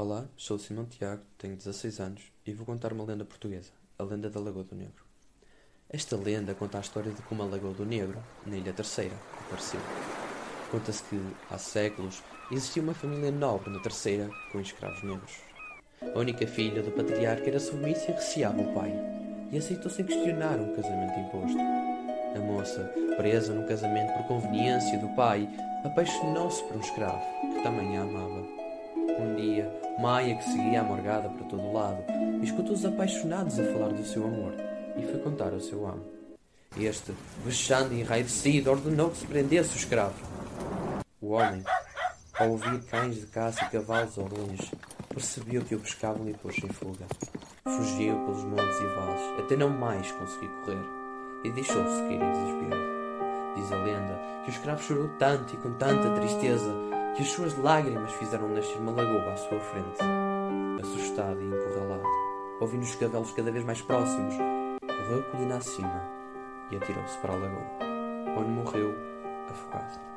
Olá, sou Simão Tiago, tenho 16 anos e vou contar uma lenda portuguesa, a lenda da Lagoa do Negro. Esta lenda conta a história de como a Lagoa do Negro, na Ilha Terceira, apareceu. Conta-se que, há séculos, existia uma família nobre na Terceira com escravos negros. A única filha do patriarca era submissa e receava o pai, e aceitou sem questionar um casamento imposto. A moça, presa no casamento por conveniência do pai, apaixonou-se por um escravo, que também a amava. Um dia, Maia, que seguia a morgada para todo lado, escutou os apaixonados a falar do seu amor e foi contar ao seu amo. Este, vexando e enraivecido, ordenou que se prendesse o escravo. O homem, ao ouvir cães de caça e cavalos ao longe, percebeu que o buscavam e pôs em fuga. Fugiu pelos montes e vales, até não mais conseguir correr, e deixou-se cair em desespero. Diz a lenda que o escravo chorou tanto e com tanta tristeza que as suas lágrimas fizeram nascer uma lagoa à sua frente. Assustado e encurralado, ouvindo os cabelos cada vez mais próximos, correu colina acima e atirou-se para a lagoa, onde morreu afogado.